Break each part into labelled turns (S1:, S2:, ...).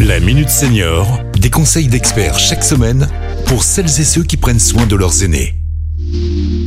S1: La Minute Senior, des conseils d'experts chaque semaine pour celles et ceux qui prennent soin de leurs aînés.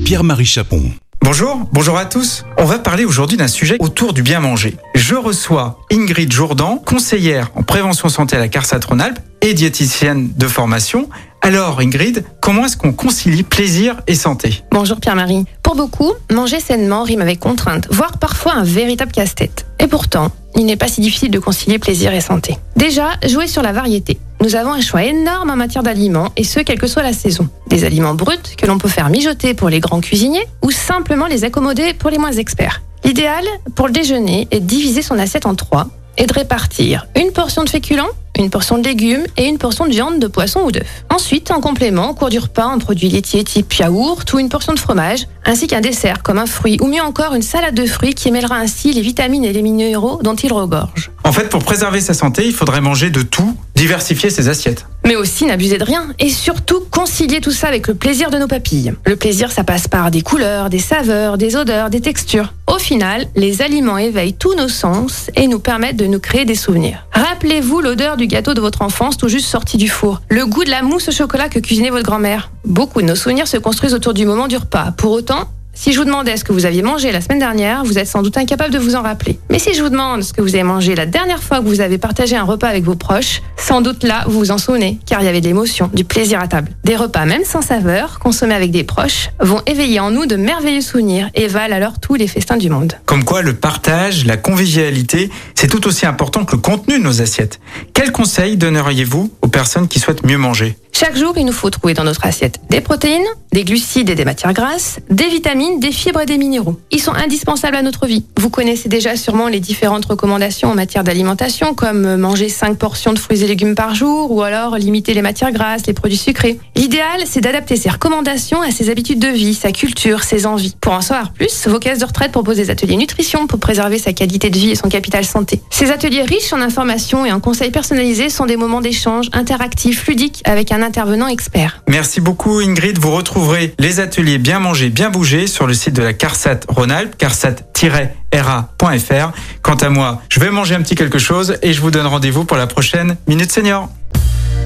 S1: Pierre-Marie Chapon.
S2: Bonjour, bonjour à tous. On va parler aujourd'hui d'un sujet autour du bien manger. Je reçois Ingrid Jourdan, conseillère en prévention santé à la CARSAT Rhône-Alpes et diététicienne de formation. Alors Ingrid, comment est-ce qu'on concilie plaisir et santé?
S3: Bonjour Pierre-Marie. Pour beaucoup, manger sainement rime avec contrainte, voire parfois un véritable casse-tête. Et pourtant, il n'est pas si difficile de concilier plaisir et santé. Déjà, jouer sur la variété. Nous avons un choix énorme en matière d'aliments, et ce, quelle que soit la saison. Des aliments bruts que l'on peut faire mijoter pour les grands cuisiniers, ou simplement les accommoder pour les moins experts. L'idéal pour le déjeuner est de diviser son assiette en trois et de répartir une portion de féculents, une portion de légumes et une portion de viande, de poisson ou d'œuf. Ensuite, en complément, au cours du repas, un produit laitier type yaourt ou une portion de fromage, ainsi qu'un dessert comme un fruit ou mieux encore une salade de fruits qui mêlera ainsi les vitamines et les minéraux dont il regorge.
S2: En fait, pour préserver sa santé, il faudrait manger de tout, diversifier ses assiettes.
S3: Mais aussi n'abuser de rien et surtout concilier tout ça avec le plaisir de nos papilles. Le plaisir, ça passe par des couleurs, des saveurs, des odeurs, des textures. Au final, les aliments éveillent tous nos sens et nous permettent de nous créer des souvenirs. Rappelez-vous l'odeur du gâteau de votre enfance tout juste sorti du four, le goût de la mousse au chocolat que cuisinait votre grand-mère. Beaucoup de nos souvenirs se construisent autour du moment du repas. Pour autant, si je vous demandais ce que vous aviez mangé la semaine dernière, vous êtes sans doute incapable de vous en rappeler. Mais si je vous demande ce que vous avez mangé la dernière fois que vous avez partagé un repas avec vos proches, sans doute là, vous vous en souvenez, car il y avait de l'émotion, du plaisir à table. Des repas, même sans saveur, consommés avec des proches, vont éveiller en nous de merveilleux souvenirs et valent alors tous les festins du monde.
S2: Comme quoi, le partage, la convivialité, c'est tout aussi important que le contenu de nos assiettes. Quels conseils donneriez-vous aux personnes qui souhaitent mieux manger?
S3: Chaque jour, il nous faut trouver dans notre assiette des protéines, des glucides et des matières grasses, des vitamines, des fibres et des minéraux. Ils sont indispensables à notre vie. Vous connaissez déjà sûrement les différentes recommandations en matière d'alimentation, comme manger 5 portions de fruits et légumes par jour, ou alors limiter les matières grasses, les produits sucrés. L'idéal, c'est d'adapter ces recommandations à ses habitudes de vie, sa culture, ses envies. Pour en savoir plus, vos caisses de retraite proposent des ateliers nutrition pour préserver sa qualité de vie et son capital santé. Ces ateliers riches en informations et en conseils personnalisés sont des moments d'échange interactifs, ludiques, avec un intervenant expert.
S2: Merci beaucoup Ingrid. Vous retrouverez les ateliers Bien manger, bien bouger sur le site de la CARSAT Rhône-Alpes, carsat-ra.fr. Quant à moi, je vais manger un petit quelque chose et je vous donne rendez-vous pour la prochaine Minute Senior.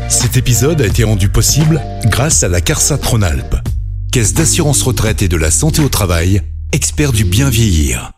S1: Cet épisode a été rendu possible grâce à la CARSAT Rhône-Alpes, Caisse d'assurance retraite et de la santé au travail, expert du bien vieillir.